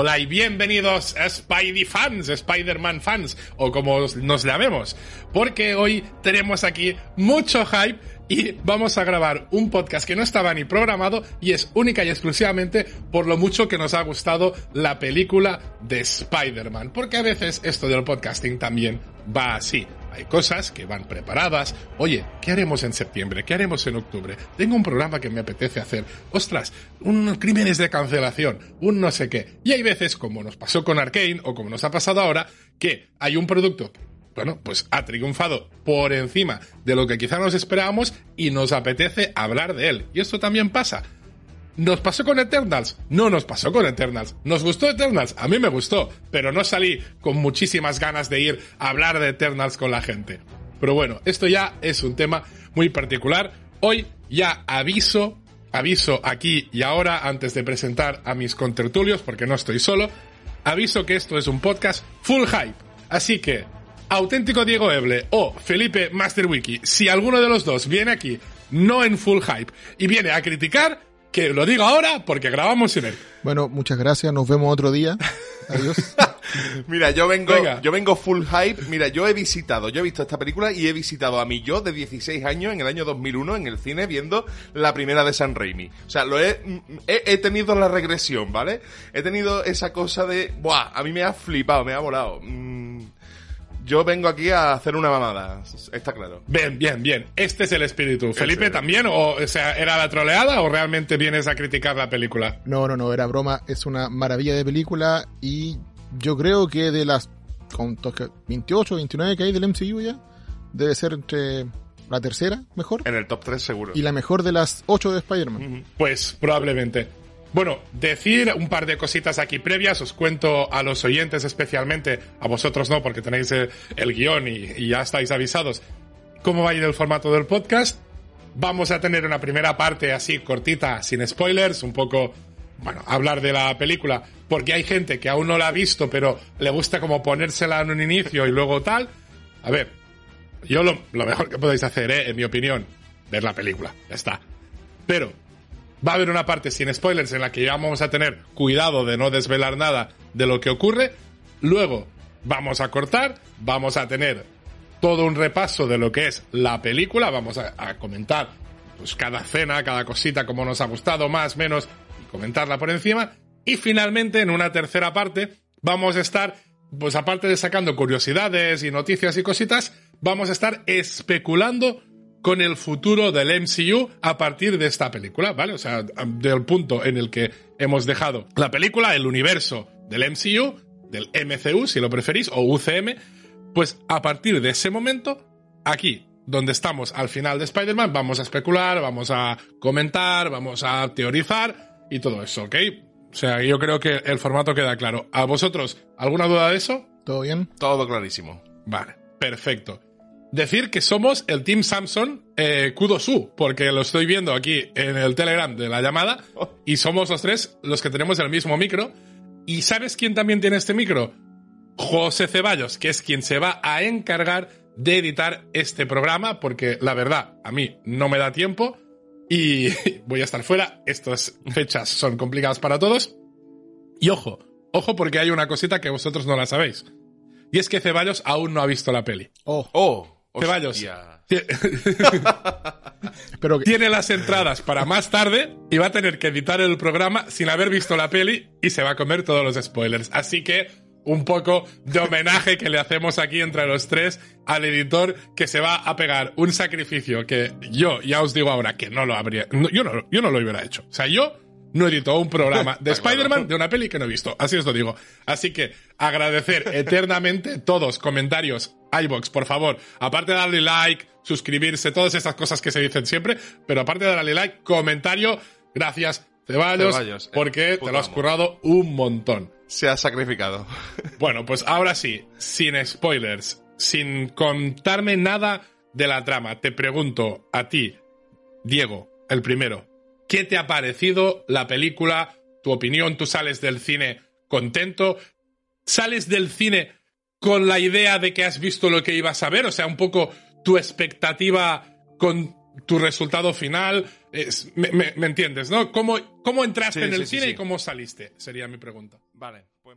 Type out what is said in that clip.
Hola y bienvenidos a Spidey fans, Spider-Man fans, o como nos llamemos, porque hoy tenemos aquí mucho hype y vamos a grabar un podcast que no estaba ni programado y es única y exclusivamente por lo mucho que nos ha gustado la película de Spider-Man, porque a veces esto del podcasting también va así. Hay cosas que van preparadas. Oye, ¿qué haremos en septiembre? ¿Qué haremos en octubre? Tengo un programa que me apetece hacer. Ostras, unos crímenes de cancelación, un no sé qué. Y hay veces, como nos pasó con Arkane o como nos ha pasado ahora, que hay un producto bueno, pues ha triunfado por encima de lo que quizá nos esperábamos y nos apetece hablar de él. Y esto también pasa. ¿Nos pasó con Eternals? No nos pasó con Eternals. ¿Nos gustó Eternals? A mí me gustó, pero no salí con muchísimas ganas de ir a hablar de Eternals con la gente. Pero bueno, esto ya es un tema muy particular. Hoy ya aviso, aviso aquí y ahora, antes de presentar a mis contertulios, porque no estoy solo, aviso que esto es un podcast full hype. Así que, auténtico Diego Eble o Felipe Masterwiki, si alguno de los dos viene aquí no en full hype y viene a criticar, que lo digo ahora porque grabamos sin él. Bueno, muchas gracias, nos vemos otro día. Adiós. Mira, yo vengo, Venga. yo vengo full hype. Mira, yo he visitado, yo he visto esta película y he visitado a mi yo de 16 años en el año 2001 en el cine viendo la primera de San Raimi. O sea, lo he, he, he tenido la regresión, ¿vale? He tenido esa cosa de, buah, a mí me ha flipado, me ha volado. Yo vengo aquí a hacer una mamada, está claro. Bien, bien, bien. Este es el espíritu. Felipe también, o, o sea, ¿era la troleada o realmente vienes a criticar la película? No, no, no, era broma. Es una maravilla de película y yo creo que de las ¿cuántos que- 28, 29 que hay del MCU ya, debe ser entre la tercera mejor En el top 3 seguro. y la mejor de las 8 de Spider-Man. Pues probablemente. Bueno, decir un par de cositas aquí previas, os cuento a los oyentes especialmente, a vosotros no, porque tenéis el, guion y, y ya estáis avisados, cómo va a ir el formato del podcast. Vamos a tener una primera parte así cortita, sin spoilers, un poco, bueno, hablar de la película, porque hay gente que aún no la ha visto, pero le gusta como ponérsela en un inicio y luego tal. A ver, yo lo, lo mejor que podéis hacer, ¿eh? en mi opinión, ver la película, ya está. Pero va a haber una parte sin spoilers en la que vamos a tener cuidado de no desvelar nada de lo que ocurre. Luego vamos a cortar, vamos a tener todo un repaso de lo que es la película, vamos a, a comentar pues cada escena, cada cosita, como nos ha gustado, más, menos, y comentarla por encima. Y finalmente, en una tercera parte, vamos a estar, pues aparte de sacando curiosidades y noticias y cositas, vamos a estar especulando con el futuro del MCU a partir de esta película, ¿vale? O sea, del punto en el que hemos dejado la película, el universo del MCU, del MCU, si lo preferís, o UCM, pues a partir de ese momento, aquí, donde estamos al final de Spider-Man, vamos a especular, vamos a comentar, vamos a teorizar y todo eso, ¿ok? O sea, yo creo que el formato queda claro. ¿A vosotros alguna duda de eso? ¿Todo bien? Todo clarísimo. Vale, perfecto. Decir que somos el Team Samsung eh, Kudosu, porque lo estoy viendo aquí en el Telegram de la llamada, y somos los tres los que tenemos el mismo micro. ¿Y sabes quién también tiene este micro? José Ceballos, que es quien se va a encargar de editar este programa, porque la verdad, a mí no me da tiempo y voy a estar fuera. Estas fechas son complicadas para todos. Y ojo, ojo porque hay una cosita que vosotros no la sabéis. Y es que Ceballos aún no ha visto la peli. Oh, Oh, Ceballos. Que, Tiene las entradas para más tarde y va a tener que editar el programa sin haber visto la peli y se va a comer todos los spoilers. Así que un poco de homenaje que le hacemos aquí entre los tres al editor que se va a pegar un sacrificio que yo ya os digo ahora que no lo habría, no, yo, no, yo no lo hubiera hecho. O sea, yo no edito un programa de. Spider-Man de una peli que no he visto. Así os lo digo. Así que agradecer eternamente todos comentarios, iBox, por favor. Aparte de darle like, suscribirse, todas esas cosas que se dicen siempre, pero aparte de darle like, comentario, gracias Ceballos, Ceballos, eh, porque te lo has currado un montón. Se ha sacrificado. Bueno, pues ahora sí, sin spoilers, sin contarme nada de la trama, te pregunto a ti, Diego, el primero, ¿qué te ha parecido la película? Tu opinión, tú sales del cine contento, sales del cine con la idea de que has visto lo que ibas a ver, o sea, un poco tu expectativa con tu resultado final, es- me, me- me entiendes, ¿no? ¿Cómo, cómo entraste Sí, en el sí, cine sí. y cómo saliste? Sería mi pregunta. Vale, pues